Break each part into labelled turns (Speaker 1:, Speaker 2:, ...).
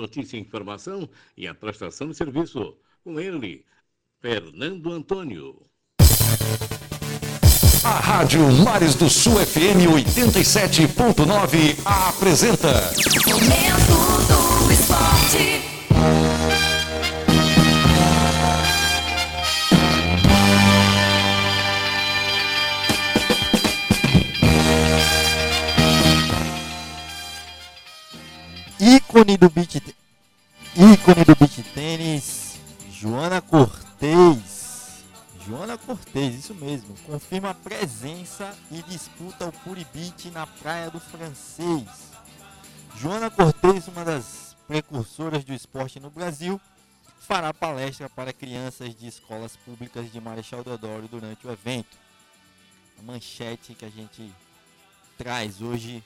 Speaker 1: Notícia e informação e a prestação de serviço. Com ele, Fernando Antônio.
Speaker 2: A Rádio Mares do Sul FM 87.9 apresenta. Momento do Esporte.
Speaker 3: ícone do beat do beat tênis, Joana Cortez. Joana Cortez, isso mesmo, confirma presença e disputa o Puribit na Praia do Francês. Joana Cortez, uma das precursoras do esporte no Brasil, fará palestra para crianças de escolas públicas de Marechal Deodoro durante o evento. A manchete que a gente traz hoje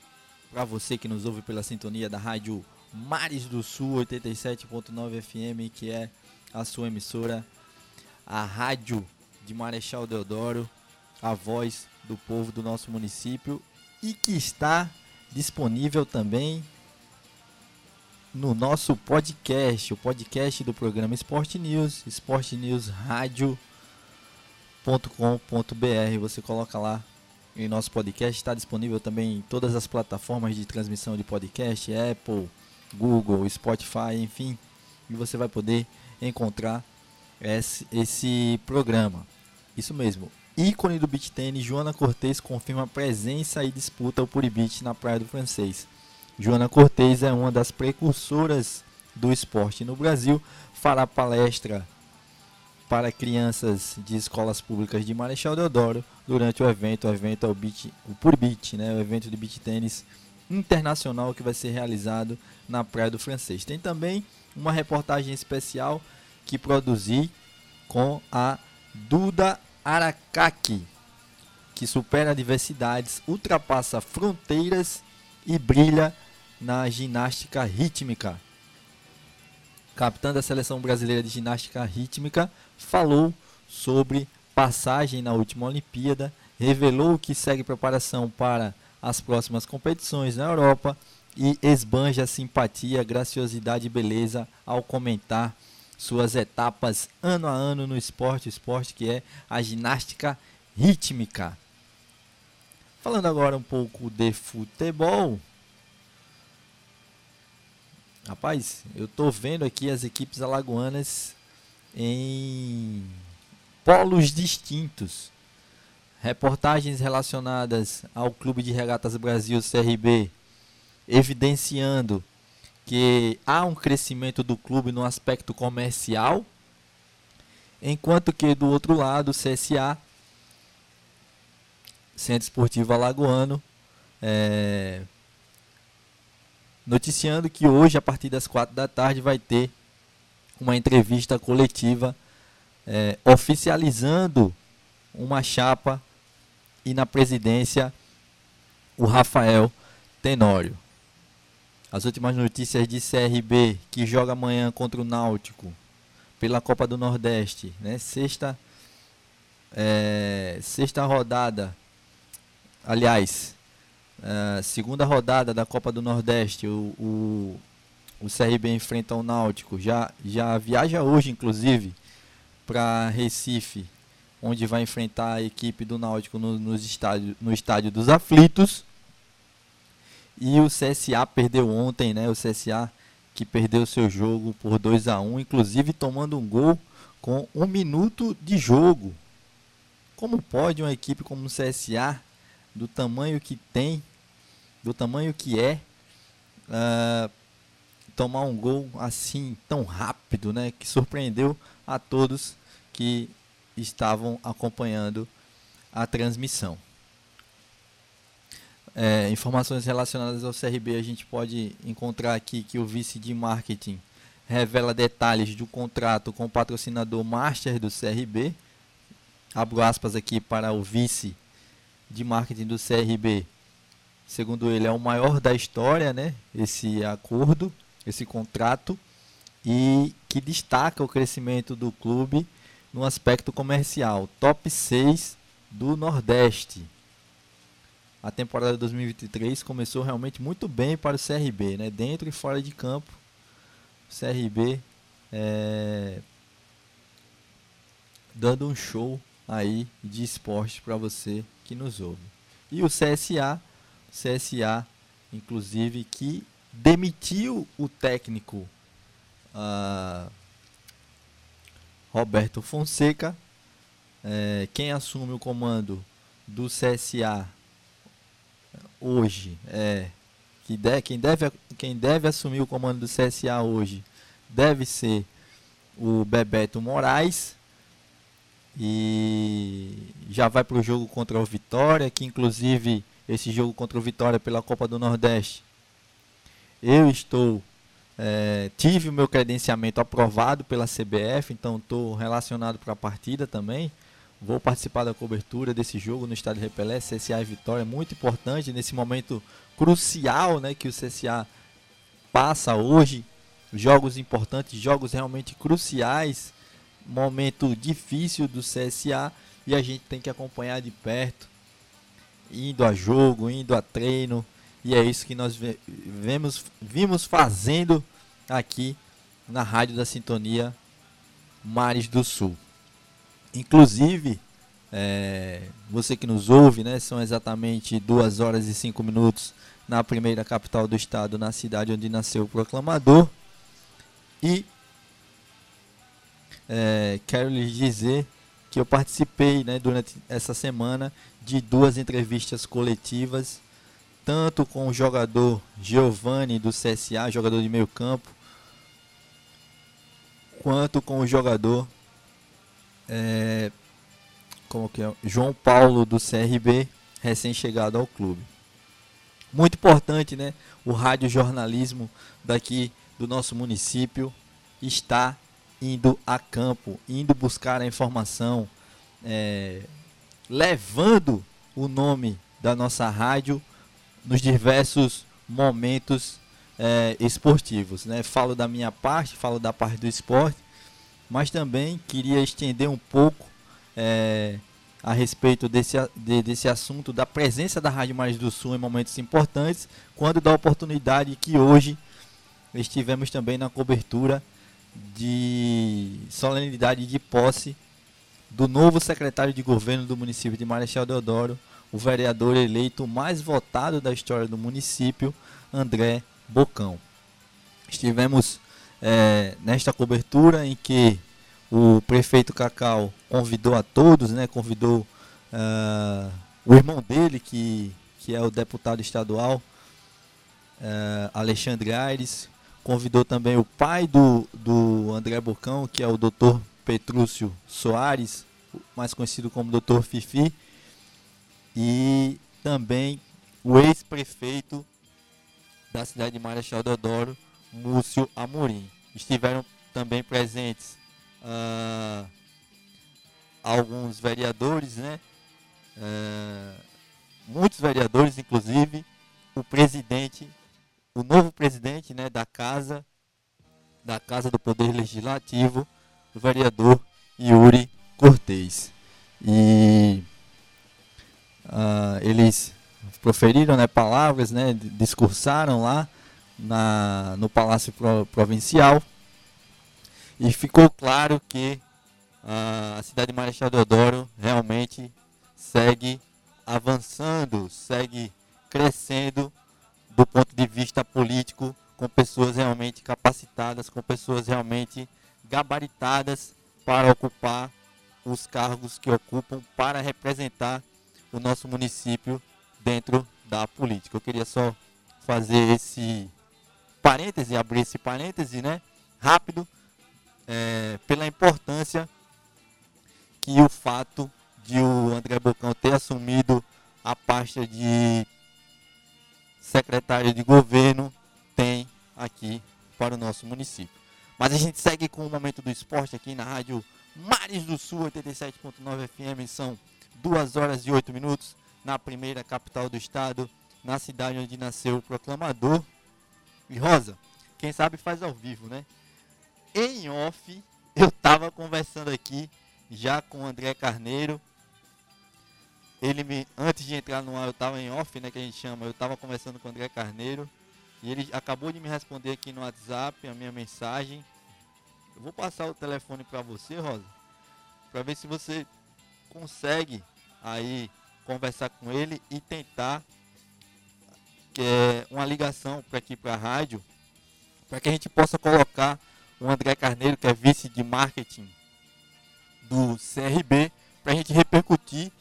Speaker 3: para você que nos ouve pela sintonia da rádio Mares do Sul 87.9 FM, que é a sua emissora, a rádio de Marechal Deodoro, a voz do povo do nosso município e que está disponível também no nosso podcast, o podcast do programa Esporte News, Esporte News Rádio.com.br. Você coloca lá em nosso podcast, está disponível também em todas as plataformas de transmissão de podcast, Apple, Google, Spotify, enfim, e você vai poder encontrar esse, esse programa. Isso mesmo. Ícone do beat tênis, Joana Cortez confirma presença e disputa o Puribit na Praia do Francês. Joana Cortez é uma das precursoras do esporte no Brasil, fará palestra para crianças de escolas públicas de Marechal Deodoro durante o evento, o evento é o, beat, o Puribit, né, o evento de beat tênis internacional que vai ser realizado na Praia do Francês. Tem também uma reportagem especial que produzi com a Duda Aracaki, que supera adversidades, ultrapassa fronteiras e brilha na ginástica rítmica. Capitã da seleção brasileira de ginástica rítmica falou sobre passagem na última Olimpíada, revelou que segue preparação para as próximas competições na Europa e esbanja simpatia, graciosidade e beleza ao comentar suas etapas ano a ano no esporte, esporte que é a ginástica rítmica. Falando agora um pouco de futebol. Rapaz, eu tô vendo aqui as equipes alagoanas em polos distintos. Reportagens relacionadas ao Clube de Regatas Brasil CRB evidenciando que há um crescimento do clube no aspecto comercial, enquanto que do outro lado o CSA, Centro Esportivo Alagoano, é, noticiando que hoje, a partir das quatro da tarde, vai ter uma entrevista coletiva é, oficializando uma chapa e na presidência o Rafael Tenório. As últimas notícias de CRB que joga amanhã contra o Náutico pela Copa do Nordeste, né? Sexta, é, sexta rodada, aliás, é, segunda rodada da Copa do Nordeste. O, o, o CRB enfrenta o Náutico. Já, já viaja hoje, inclusive, para Recife onde vai enfrentar a equipe do Náutico no, nos estádio, no estádio dos Aflitos. E o CSA perdeu ontem, né? O CSA que perdeu seu jogo por 2 a 1 inclusive tomando um gol com um minuto de jogo. Como pode uma equipe como o CSA, do tamanho que tem, do tamanho que é, uh, tomar um gol assim tão rápido, né? Que surpreendeu a todos que estavam acompanhando a transmissão. É, informações relacionadas ao CRB a gente pode encontrar aqui que o vice de marketing revela detalhes do contrato com o patrocinador master do CRB. Abro aspas aqui para o vice de marketing do CRB. Segundo ele, é o maior da história, né? Esse acordo, esse contrato, e que destaca o crescimento do clube no aspecto comercial, top 6 do Nordeste. A temporada de 2023 começou realmente muito bem para o CRB, né? dentro e fora de campo. CRB é, dando um show aí de esporte para você que nos ouve. E o CSA, CSA, inclusive, que demitiu o técnico uh, Roberto Fonseca. É, quem assume o comando do CSA hoje é que de, quem, deve, quem deve assumir o comando do CSA hoje deve ser o Bebeto Moraes e já vai para o jogo contra o Vitória, que inclusive esse jogo contra o Vitória pela Copa do Nordeste, eu estou é, tive o meu credenciamento aprovado pela CBF, então estou relacionado para a partida também. Vou participar da cobertura desse jogo no Estádio Repelé, CSA e Vitória, muito importante nesse momento crucial né, que o CSA passa hoje. Jogos importantes, jogos realmente cruciais momento difícil do CSA e a gente tem que acompanhar de perto, indo a jogo, indo a treino, e é isso que nós vemos, vimos fazendo aqui na Rádio da Sintonia Mares do Sul. Inclusive, é, você que nos ouve, né, são exatamente 2 horas e 5 minutos na primeira capital do estado, na cidade onde nasceu o proclamador. E é, quero lhes dizer que eu participei né, durante essa semana de duas entrevistas coletivas, tanto com o jogador Giovanni do CSA, jogador de meio campo, quanto com o jogador é, como que é? João Paulo do CRB, recém-chegado ao clube. Muito importante, né? O rádio jornalismo daqui do nosso município está indo a campo, indo buscar a informação, é, levando o nome da nossa rádio nos diversos momentos é, esportivos. Né? Falo da minha parte, falo da parte do esporte, mas também queria estender um pouco é, a respeito desse, de, desse assunto da presença da Rádio Mais do Sul em momentos importantes, quando da oportunidade que hoje estivemos também na cobertura de solenidade de posse do novo secretário de governo do município de Marechal Deodoro, o vereador eleito mais votado da história do município, André Bocão. Estivemos é, nesta cobertura em que o prefeito Cacau convidou a todos, né, convidou uh, o irmão dele, que, que é o deputado estadual, uh, Alexandre Aires, convidou também o pai do, do André Bocão, que é o Dr. Petrúcio Soares, mais conhecido como Dr. Fifi, e também o ex-prefeito da cidade de Marechal Deodoro, Múcio Amorim. Estiveram também presentes uh, alguns vereadores, né? Uh, muitos vereadores, inclusive o presidente o novo presidente né, da Casa, da Casa do Poder Legislativo, o vereador Yuri Cortez. E uh, eles proferiram né, palavras, né, discursaram lá na, no Palácio Provincial. E ficou claro que uh, a cidade de Marechal Deodoro realmente segue avançando, segue crescendo do ponto de vista político, com pessoas realmente capacitadas, com pessoas realmente gabaritadas para ocupar os cargos que ocupam, para representar o nosso município dentro da política. Eu queria só fazer esse parêntese, abrir esse parêntese, né? Rápido, é, pela importância que o fato de o André Bocão ter assumido a pasta de secretário de governo tem aqui para o nosso município. Mas a gente segue com o momento do esporte aqui na rádio Mares do Sul 87.9 FM. São 2 horas e 8 minutos na primeira capital do estado, na cidade onde nasceu o proclamador. E Rosa, quem sabe faz ao vivo, né? Em off, eu estava conversando aqui já com o André Carneiro, ele me, antes de entrar no ar, eu estava em off, né, que a gente chama, eu estava conversando com o André Carneiro E ele acabou de me responder aqui no WhatsApp a minha mensagem. Eu vou passar o telefone para você, Rosa, para ver se você consegue aí conversar com ele e tentar é, uma ligação para aqui para a rádio, para que a gente possa colocar o André Carneiro, que é vice de marketing do CRB, para a gente repercutir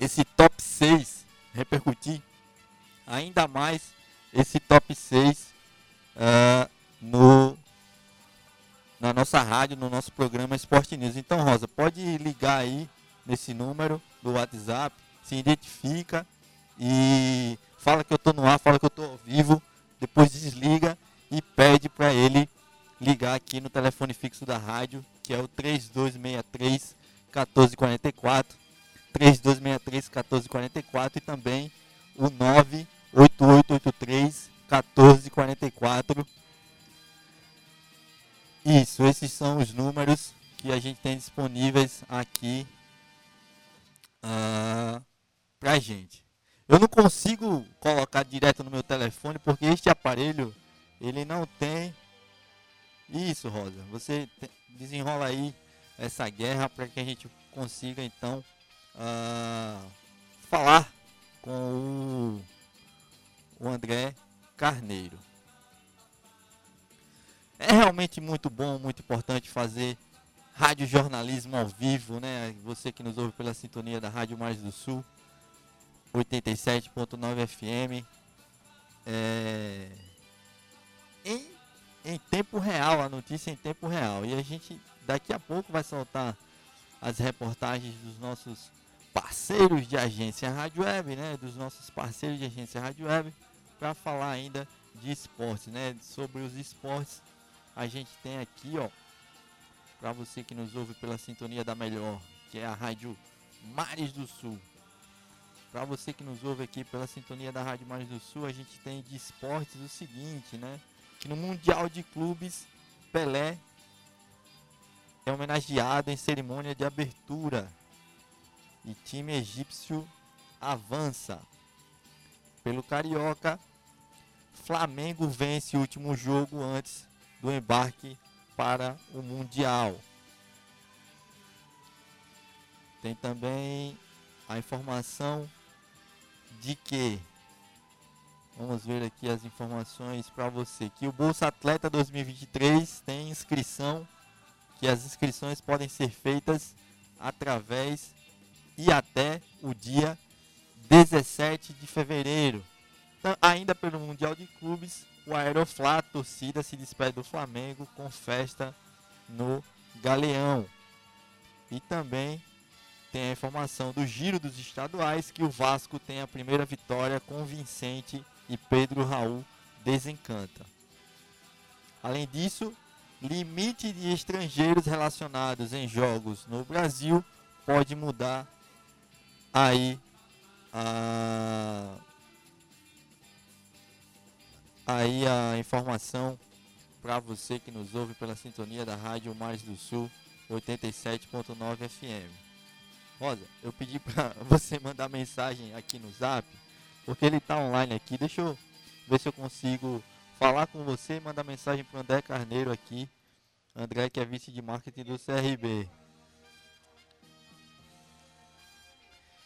Speaker 3: esse top 6, repercutir ainda mais esse top 6 uh, ah, no, na nossa rádio, no nosso programa Esporte News. Então, Rosa, pode ligar aí nesse número do WhatsApp, se identifica e fala que eu estou no ar, fala que eu estou ao vivo, depois desliga e pede para ele ligar aqui no telefone fixo da rádio, que é o 3263 1444, 3263 1444 e também o 98883 1444. Isso, esses são os números que a gente tem disponíveis aqui uh, pra gente. Eu não consigo colocar direto no meu telefone porque este aparelho ele não tem isso, Rosa. Você desenrola aí essa guerra para que a gente consiga então uh, falar com o, o André Carneiro. É realmente muito bom, muito importante fazer rádio jornalismo ao vivo, né? Você que nos ouve pela sintonia da Rádio Mais do Sul, 87.9 FM. É... Em em tempo real, a notícia em tempo real. E a gente daqui a pouco vai soltar as reportagens dos nossos parceiros de agência Rádio Web, né? Dos nossos parceiros de agência Rádio Web, para falar ainda de esportes, né? Sobre os esportes, a gente tem aqui, ó, para você que nos ouve pela sintonia da melhor, que é a Rádio Mares do Sul. Para você que nos ouve aqui pela sintonia da Rádio Mares do Sul, a gente tem de esportes o seguinte, né? que no Mundial de Clubes Pelé é homenageado em cerimônia de abertura e time egípcio avança. Pelo Carioca, Flamengo vence o último jogo antes do embarque para o Mundial. Tem também a informação de que Vamos ver aqui as informações para você. Que o Bolsa Atleta 2023 tem inscrição, que as inscrições podem ser feitas através e até o dia 17 de fevereiro. Então, ainda pelo Mundial de Clubes, o Aeroflá, a torcida, se despede do Flamengo com festa no Galeão. E também tem a informação do Giro dos Estaduais que o Vasco tem a primeira vitória convincente e Pedro Raul desencanta. Além disso, limite de estrangeiros relacionados em jogos no Brasil pode mudar aí a aí a informação para você que nos ouve pela sintonia da Rádio Mais do Sul 87.9 FM. Rosa, eu pedi para você mandar mensagem aqui no Zap porque ele está online aqui. Deixa eu ver se eu consigo falar com você e mandar mensagem para André Carneiro aqui. André que é vice de marketing do CRB.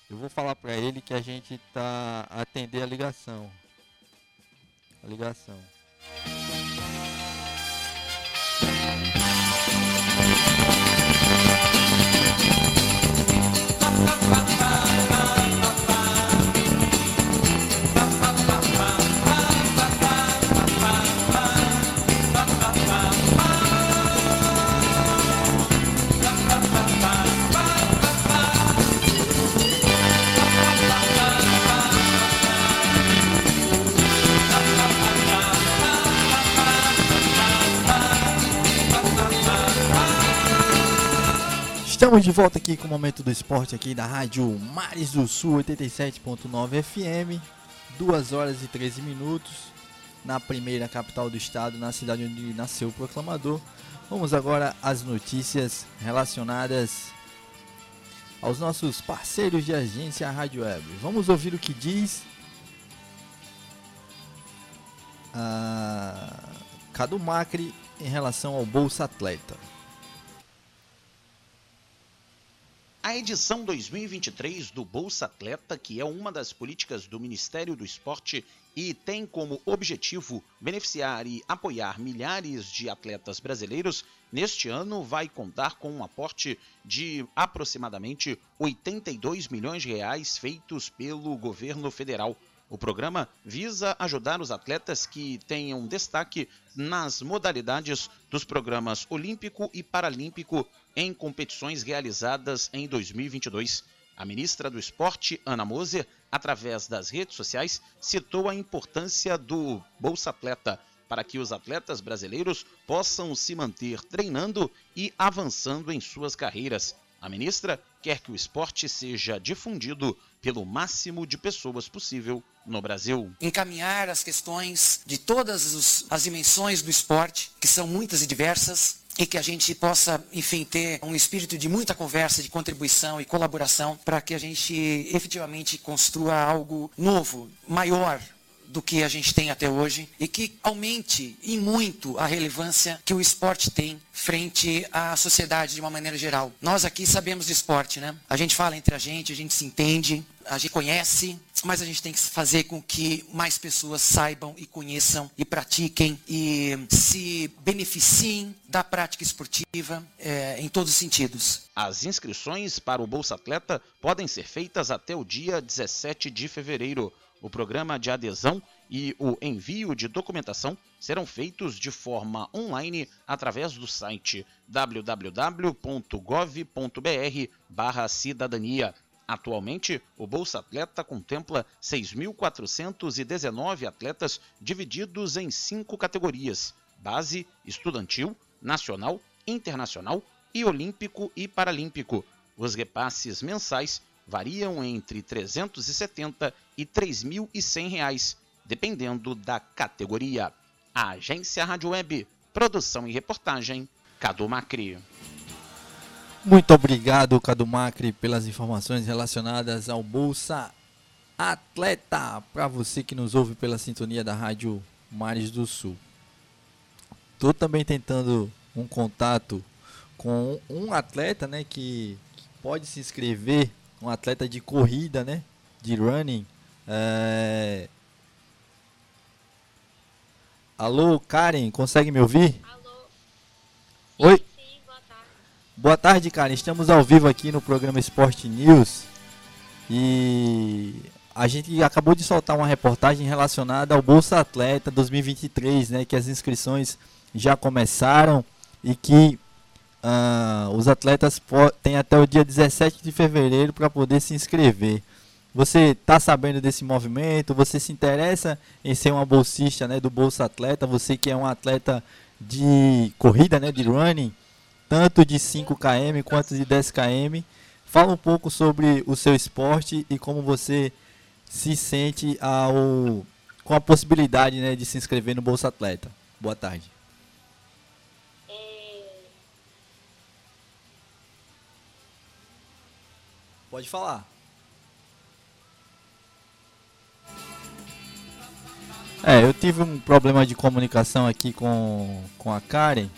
Speaker 3: Eu vou falar para ele que a gente tá atender a ligação. A ligação. Estamos de volta aqui com o Momento do Esporte aqui da Rádio Mares do Sul 87.9 FM 2 horas e 13 minutos Na primeira capital do estado, na cidade onde nasceu o proclamador Vamos agora às notícias relacionadas aos nossos parceiros de agência Rádio Web Vamos ouvir o que diz a Cadu Macri em relação ao Bolsa Atleta.
Speaker 4: A edição 2023 do Bolsa Atleta, que é uma das políticas do Ministério do Esporte e tem como objetivo beneficiar e apoiar milhares de atletas brasileiros, neste ano vai contar com um aporte de aproximadamente 82 milhões de reais feitos pelo governo federal. O programa visa ajudar os atletas que tenham destaque nas modalidades dos programas Olímpico e Paralímpico em competições realizadas em 2022. A ministra do Esporte, Ana Moser, através das redes sociais, citou a importância do Bolsa Atleta para que os atletas brasileiros possam se manter treinando e avançando em suas carreiras. A ministra quer que o esporte seja difundido pelo máximo de pessoas possível no Brasil.
Speaker 5: Encaminhar as questões de todas as dimensões do esporte, que são muitas e diversas, e que a gente possa, enfim, ter um espírito de muita conversa, de contribuição e colaboração para que a gente efetivamente construa algo novo, maior, do que a gente tem até hoje e que aumente em muito a relevância que o esporte tem frente à sociedade de uma maneira geral. Nós aqui sabemos de esporte, né? A gente fala entre a gente, a gente se entende, a gente conhece, mas a gente tem que fazer com que mais pessoas saibam e conheçam e pratiquem e se beneficiem da prática esportiva é, em todos os sentidos.
Speaker 4: As inscrições para o Bolsa Atleta podem ser feitas até o dia 17 de fevereiro. O programa de adesão e o envio de documentação serão feitos de forma online através do site www.gov.br/cidadania. Atualmente, o Bolsa Atleta contempla 6.419 atletas divididos em cinco categorias: base, estudantil, nacional, internacional e olímpico e paralímpico. Os repasses mensais variam entre R$ 370 e 3.100 reais, dependendo da categoria. A Agência Rádio Web, produção e reportagem, Cadu Macri.
Speaker 3: Muito obrigado, Cadu Macri, pelas informações relacionadas ao Bolsa Atleta. Para você que nos ouve pela sintonia da Rádio Mares do Sul. Estou também tentando um contato com um atleta né, que pode se inscrever um atleta de corrida, né? De running. É... Alô, Karen, consegue me ouvir?
Speaker 6: Alô.
Speaker 3: Oi. Boa tarde. Karen. Estamos ao vivo aqui no programa Esporte News. E a gente acabou de soltar uma reportagem relacionada ao Bolsa Atleta 2023, né? Que as inscrições já começaram e que ah, os atletas têm até o dia 17 de fevereiro para poder se inscrever. Você está sabendo desse movimento? Você se interessa em ser uma bolsista né, do Bolsa Atleta? Você que é um atleta de corrida, né, de running, tanto de 5 km quanto de 10 km. Fala um pouco sobre o seu esporte e como você se sente ao, com a possibilidade né, de se inscrever no Bolsa Atleta. Boa tarde. Pode falar. É, eu tive um problema de comunicação aqui com, com a Karen.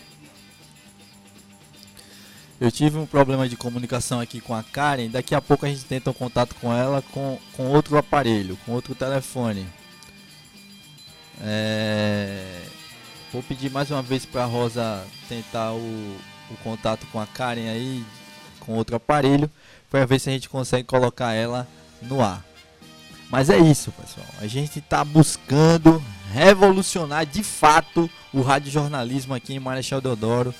Speaker 3: Eu tive um problema de comunicação aqui com a Karen. Daqui a pouco a gente tenta um contato com ela com, com outro aparelho, com outro telefone. É... Vou pedir mais uma vez para a Rosa tentar o, o contato com a Karen aí, com outro aparelho para ver se a gente consegue colocar ela no ar. Mas é isso, pessoal. A gente está buscando revolucionar de fato o radiojornalismo aqui em Marechal Deodoro,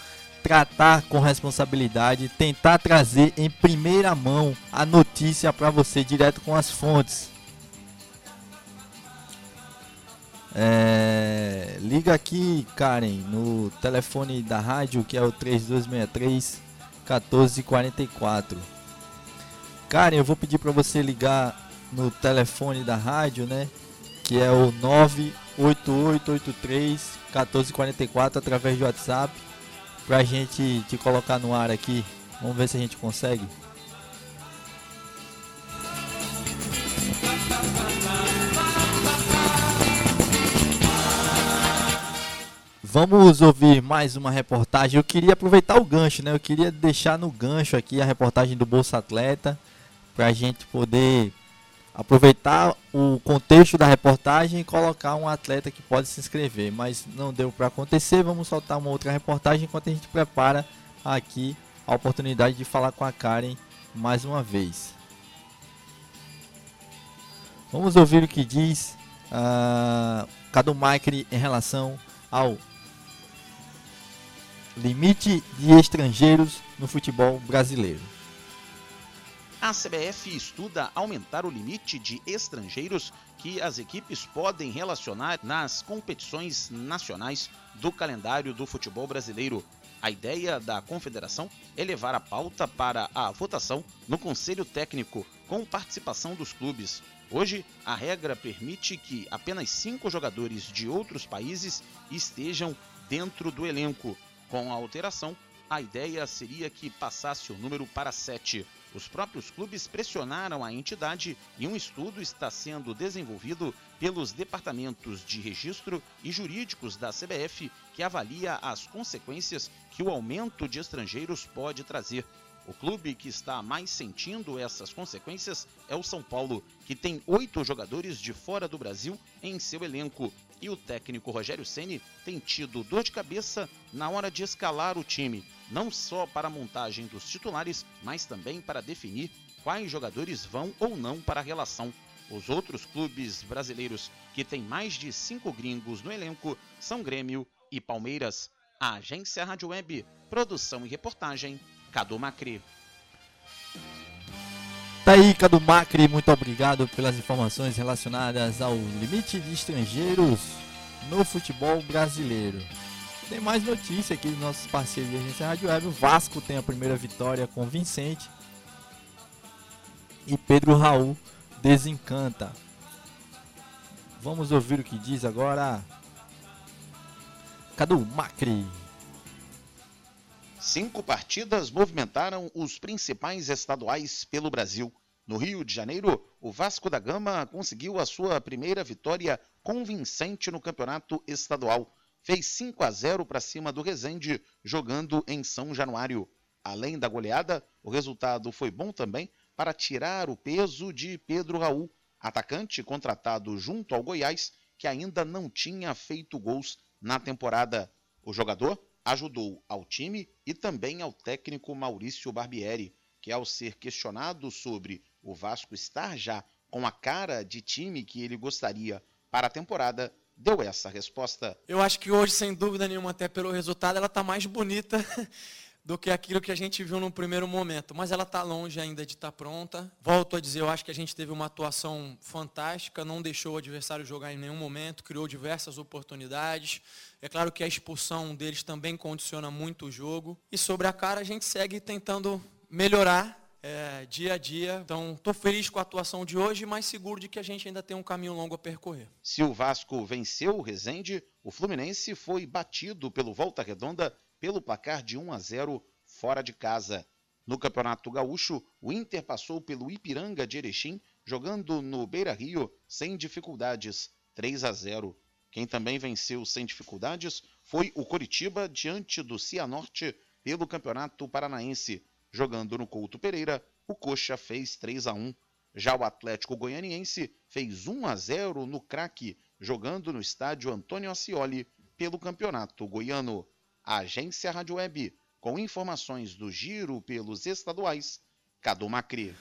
Speaker 3: tratar com responsabilidade, tentar trazer em primeira mão a notícia para você direto com as fontes. É, liga aqui, Karen, no telefone da rádio que é o 3263 1444. Karen, eu vou pedir para você ligar no telefone da rádio, né? Que é o 98883 1444 através do WhatsApp pra gente te colocar no ar aqui. Vamos ver se a gente consegue. Vamos ouvir mais uma reportagem. Eu queria aproveitar o gancho, né? Eu queria deixar no gancho aqui a reportagem do Bolsa Atleta para a gente poder aproveitar o contexto da reportagem e colocar um atleta que pode se inscrever, mas não deu para acontecer. Vamos soltar uma outra reportagem enquanto a gente prepara aqui a oportunidade de falar com a Karen mais uma vez. Vamos ouvir o que diz uh, Cadu Macri em relação ao limite de estrangeiros no futebol brasileiro.
Speaker 4: A CBF estuda aumentar o limite de estrangeiros que as equipes podem relacionar nas competições nacionais do calendário do futebol brasileiro. A ideia da confederação é levar a pauta para a votação no Conselho Técnico, com participação dos clubes. Hoje, a regra permite que apenas cinco jogadores de outros países estejam dentro do elenco. Com a alteração, a ideia seria que passasse o número para sete. Os próprios clubes pressionaram a entidade e um estudo está sendo desenvolvido pelos departamentos de registro e jurídicos da CBF que avalia as consequências que o aumento de estrangeiros pode trazer. O clube que está mais sentindo essas consequências é o São Paulo, que tem oito jogadores de fora do Brasil em seu elenco. E o técnico Rogério Ceni tem tido dor de cabeça na hora de escalar o time não só para a montagem dos titulares, mas também para definir quais jogadores vão ou não para a relação. Os outros clubes brasileiros que têm mais de cinco gringos no elenco são Grêmio e Palmeiras. A agência Rádio Web, produção e reportagem, Cadu Macri.
Speaker 3: Tá aí, Cadu Macri, muito obrigado pelas informações relacionadas ao limite de estrangeiros no futebol brasileiro. Tem mais notícia aqui dos nossos parceiros de agência Rádio Web. O Vasco tem a primeira vitória convincente. E Pedro Raul desencanta. Vamos ouvir o que diz agora. Cadu Macri.
Speaker 4: Cinco partidas movimentaram os principais estaduais pelo Brasil. No Rio de Janeiro, o Vasco da Gama conseguiu a sua primeira vitória convincente no campeonato estadual fez 5 a 0 para cima do Resende, jogando em São Januário. Além da goleada, o resultado foi bom também para tirar o peso de Pedro Raul, atacante contratado junto ao Goiás, que ainda não tinha feito gols na temporada. O jogador ajudou ao time e também ao técnico Maurício Barbieri, que ao ser questionado sobre o Vasco estar já com a cara de time que ele gostaria para a temporada, deu essa resposta.
Speaker 6: Eu acho que hoje, sem dúvida nenhuma, até pelo resultado, ela está mais bonita do que aquilo que a gente viu no primeiro momento. Mas ela está longe ainda de estar tá pronta. Volto a dizer, eu acho que a gente teve uma atuação fantástica, não deixou o adversário jogar em nenhum momento, criou diversas oportunidades. É claro que a expulsão deles também condiciona muito o jogo. E sobre a cara, a gente segue tentando melhorar é, dia a dia. Então, estou feliz com a atuação de hoje, mas seguro de que a gente ainda tem um caminho longo a percorrer.
Speaker 4: Se o Vasco venceu o Resende, o Fluminense foi batido pelo Volta Redonda pelo placar de 1 a 0 fora de casa. No Campeonato Gaúcho, o Inter passou pelo Ipiranga de Erechim, jogando no Beira-Rio sem dificuldades, 3 a 0. Quem também venceu sem dificuldades foi o Coritiba diante do Cianorte pelo Campeonato Paranaense, Jogando no Couto Pereira, o Coxa fez 3 a 1. Já o Atlético Goianiense fez 1 a 0 no craque, jogando no estádio Antônio Ascioli pelo Campeonato Goiano. A agência Rádio Web, com informações do giro pelos estaduais, Cadu Macri.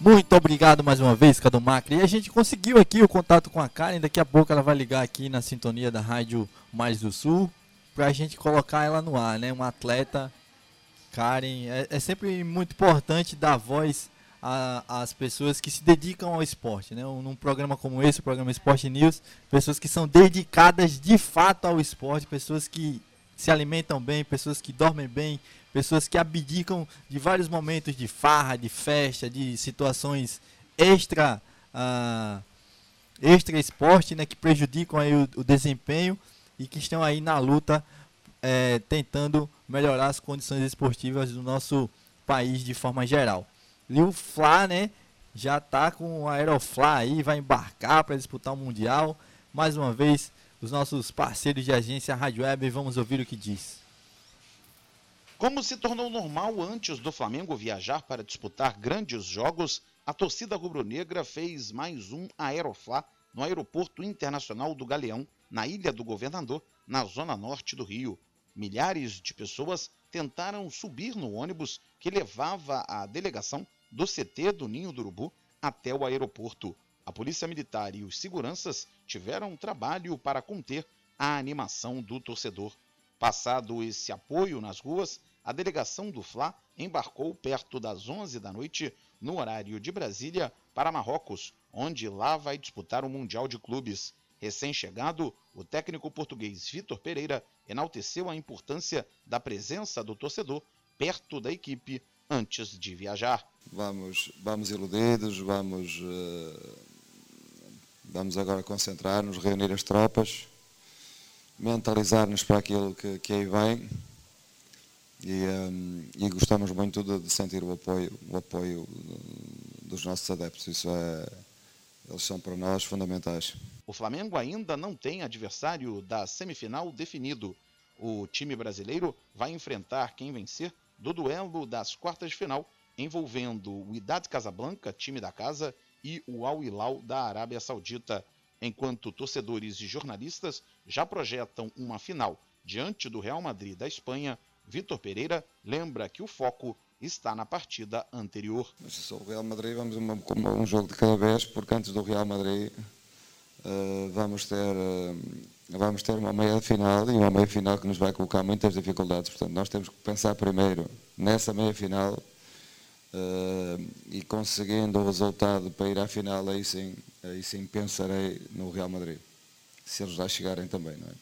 Speaker 3: Muito obrigado mais uma vez, Cadu Macri. E a gente conseguiu aqui o contato com a Karen. Daqui a pouco ela vai ligar aqui na sintonia da Rádio Mais do Sul para a gente colocar ela no ar, né? Uma atleta Karen. É, é sempre muito importante dar voz às pessoas que se dedicam ao esporte. Né? Num programa como esse, o programa Esporte News, pessoas que são dedicadas de fato ao esporte, pessoas que se alimentam bem, pessoas que dormem bem, pessoas que abdicam de vários momentos de farra, de festa, de situações extra uh, extra esporte, né, que prejudicam aí o, o desempenho e que estão aí na luta é, tentando melhorar as condições esportivas do nosso país de forma geral. O Fla, né, já está com a Aeroflá aí, vai embarcar para disputar o Mundial. Mais uma vez, os nossos parceiros de agência Rádio Web vamos ouvir o que diz.
Speaker 4: Como se tornou normal antes do Flamengo viajar para disputar grandes jogos, a torcida rubro-negra fez mais um Aeroflá no Aeroporto Internacional do Galeão, na Ilha do Governador, na zona norte do Rio. Milhares de pessoas tentaram subir no ônibus que levava a delegação do CT do Ninho do Urubu até o aeroporto. A Polícia Militar e os seguranças tiveram trabalho para conter a animação do torcedor. Passado esse apoio nas ruas, a delegação do Fla embarcou perto das 11 da noite, no horário de Brasília, para Marrocos, onde lá vai disputar o Mundial de Clubes. Recém-chegado, o técnico português Vitor Pereira enalteceu a importância da presença do torcedor perto da equipe antes de viajar.
Speaker 7: Vamos, vamos iludidos, vamos, uh, vamos agora concentrar-nos, reunir as tropas, mentalizar-nos para aquilo que, que aí vem e, um, e gostamos muito de, de, sentir o apoio, o apoio dos nossos adeptos. Isso é, eles são para nós fundamentais.
Speaker 4: O Flamengo ainda não tem adversário da semifinal definido. O time brasileiro vai enfrentar quem vencer do duelo das quartas de final, envolvendo o Idade Casablanca, time da casa, e o Al Hilal da Arábia Saudita, enquanto torcedores e jornalistas já projetam uma final diante do Real Madrid da Espanha Vitor Pereira lembra que o foco está na partida anterior.
Speaker 7: Mas se o Real Madrid, vamos um, um jogo de cada vez, porque antes do Real Madrid uh, vamos, ter, uh, vamos ter uma meia final e uma meia final que nos vai colocar muitas dificuldades. Portanto, nós temos que pensar primeiro nessa meia final uh, e conseguindo o resultado para ir à final, aí sim, aí sim pensarei no Real Madrid. Se eles lá chegarem também, não é?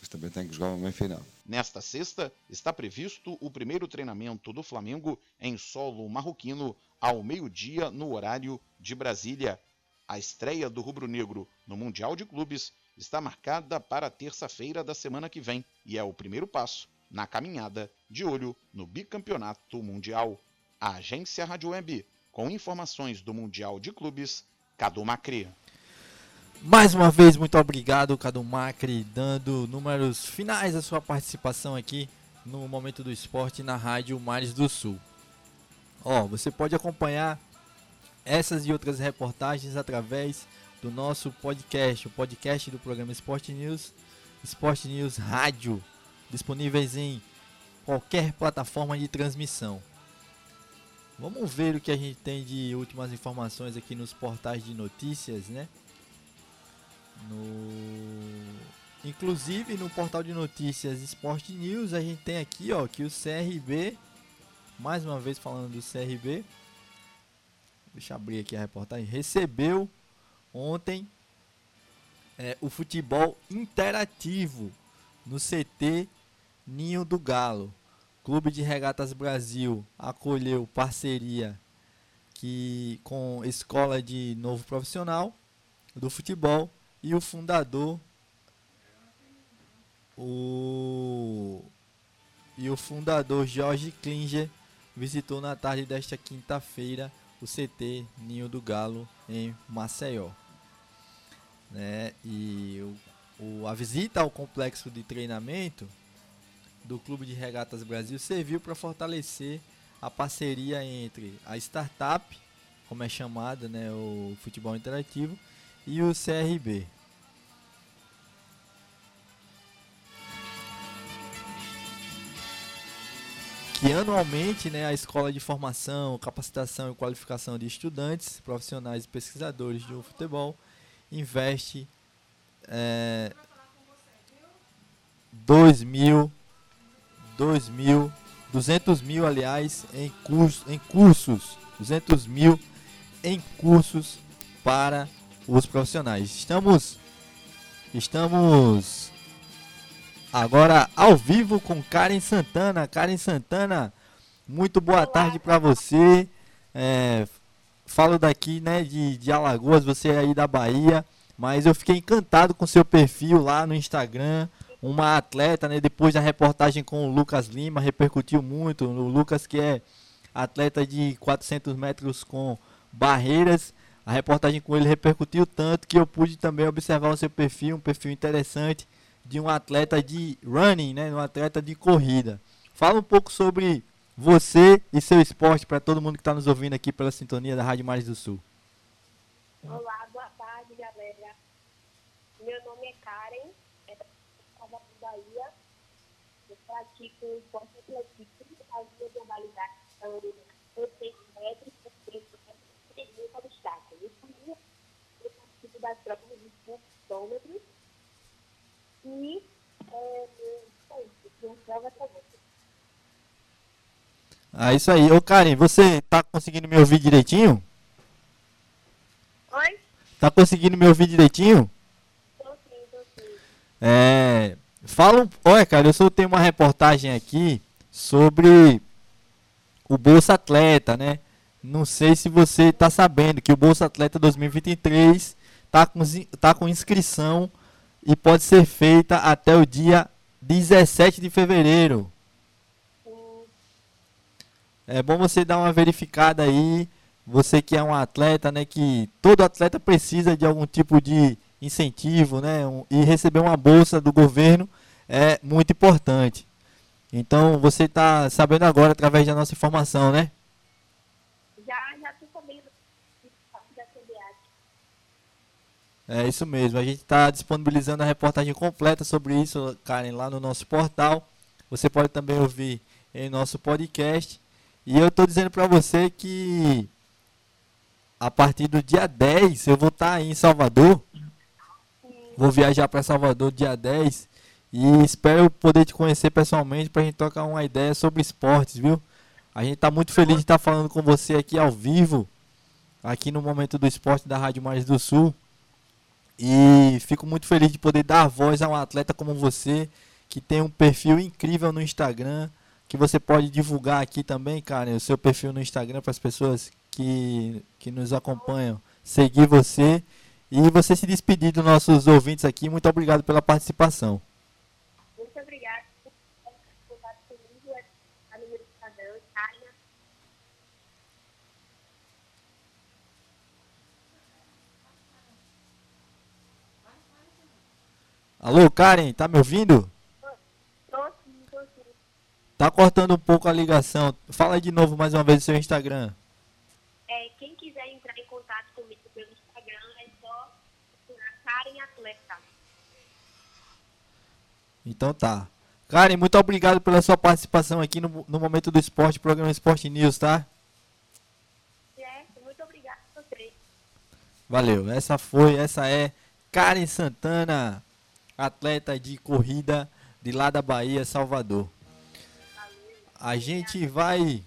Speaker 7: Mas também tem que jogar uma meia final.
Speaker 4: Nesta sexta, está previsto o primeiro treinamento do Flamengo em solo marroquino ao meio-dia no horário de Brasília. A estreia do rubro-negro no Mundial de Clubes está marcada para terça-feira da semana que vem e é o primeiro passo na caminhada de olho no bicampeonato mundial. A agência Rádio Web, com informações do Mundial de Clubes, Cadu Macri.
Speaker 3: Mais uma vez, muito obrigado, Cadu Macri, dando números finais da sua participação aqui no Momento do Esporte na Rádio Mares do Sul. Ó, você pode acompanhar essas e outras reportagens através do nosso podcast, o podcast do programa Esporte News, Esporte News Rádio, disponíveis em qualquer plataforma de transmissão. Vamos ver o que a gente tem de últimas informações aqui nos portais de notícias, né? No inclusive no portal de notícias Sport News a gente tem aqui, ó, que o CRB mais uma vez falando do CRB. Deixa eu abrir aqui a reportagem. Recebeu ontem é, o futebol interativo no CT Ninho do Galo. Clube de Regatas Brasil acolheu parceria que com Escola de Novo Profissional do Futebol e o fundador o e o fundador Jorge Klinger visitou na tarde desta quinta-feira o CT Ninho do Galo em Maceió. Né? E o, o, a visita ao complexo de treinamento do Clube de Regatas Brasil serviu para fortalecer a parceria entre a startup, como é chamada, né, o futebol interativo, e o CRB. Que anualmente né, a Escola de Formação, Capacitação e Qualificação de Estudantes, Profissionais e Pesquisadores do Futebol investe é, 2 mil, 2 mil, 200 mil, aliás, em, curso, em cursos, 200 mil em cursos para os profissionais. Estamos estamos agora ao vivo com Karen Santana. Karen Santana, muito boa tarde para você. É, falo daqui, né, de, de Alagoas, você é aí da Bahia, mas eu fiquei encantado com seu perfil lá no Instagram. Uma atleta, né, depois da reportagem com o Lucas Lima, repercutiu muito. O Lucas que é atleta de 400 metros com barreiras A reportagem com ele repercutiu tanto que eu pude também observar o seu perfil, um perfil interessante de um atleta de running, né, um atleta de corrida. Fala um pouco sobre você e seu esporte para todo mundo que está nos ouvindo aqui pela sintonia da Rádio Mares do Sul.
Speaker 8: Olá, boa tarde, galera. Meu nome é Karen, é da Bahia. Eu pratico esporte atletismo, as minhas modalidades são 800 metros, 300 metros e obstáculos. Eu participo das provas de 5 quilômetros e é, é isso, prova também.
Speaker 3: Ah, isso aí. Ô Karen, você tá conseguindo me ouvir direitinho?
Speaker 8: Oi?
Speaker 3: Tá conseguindo me ouvir direitinho?
Speaker 8: Tô sim, tô sim.
Speaker 3: É. Fala. um- Olha, cara, eu soltei uma reportagem aqui sobre o Bolsa Atleta, né? Não sei se você tá sabendo que o Bolsa Atleta 2023 tá com, tá com inscrição e pode ser feita até o dia 17 de fevereiro. É bom você dar uma verificada aí. Você que é um atleta, né? Que todo atleta precisa de algum tipo de incentivo, né? um- e receber uma bolsa do governo é muito importante. Então você está sabendo agora através da nossa informação, né?
Speaker 8: Já, já tô sabendo da CBAT.
Speaker 3: É isso mesmo. A gente está disponibilizando a reportagem completa sobre isso, Karen, lá no nosso portal. Você pode também ouvir em nosso podcast. E eu estou dizendo para você que a partir do dia 10 eu vou estar aí em Salvador. Vou viajar para Salvador dia 10 e espero poder te conhecer pessoalmente para a gente trocar uma ideia sobre esportes, viu? A gente está muito feliz de estar falando com você aqui ao vivo, aqui no Momento do Esporte da Rádio Mares do Sul. E fico muito feliz de poder dar voz a um atleta como você, que tem um perfil incrível no Instagram, que você pode divulgar aqui também, cara, o seu perfil no Instagram para as pessoas que, que nos acompanham, seguir você e você se despedir dos nossos ouvintes aqui. Muito obrigado pela participação.
Speaker 8: Muito obrigada por ter contato comigo. É a minha Instagram, Tânia.
Speaker 3: Alô, Karen, tá me ouvindo?
Speaker 8: Tô tô.
Speaker 3: Tá cortando um pouco a ligação. Fala de novo mais uma vez o seu Instagram.
Speaker 8: É, quem quiser entrar em contato comigo pelo Instagram é só procurar Karen Atleta.
Speaker 3: Então tá. Karen, muito obrigado pela sua participação aqui no, no Momento do Esporte, programa Esporte News, tá?
Speaker 8: Certo? Muito obrigada a vocês.
Speaker 3: Valeu. Essa foi, essa é Karen Santana, atleta de corrida de lá da Bahia, Salvador. A gente vai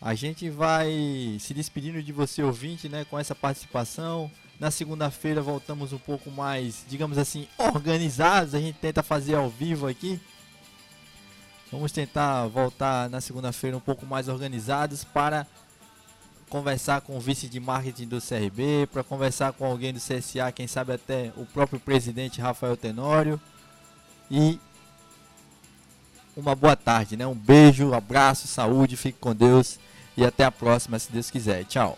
Speaker 3: a gente vai se despedindo de você ouvinte, né, com essa participação. Na segunda-feira voltamos um pouco mais, digamos assim, organizados. A gente tenta fazer ao vivo aqui. Vamos tentar voltar na segunda-feira um pouco mais organizados para conversar com o vice de marketing do CRB, para conversar com alguém do CSA, quem sabe até o próprio presidente Rafael Tenório. E uma boa tarde, né? Um beijo, abraço, saúde, fique com Deus e até a próxima, se Deus quiser. Tchau.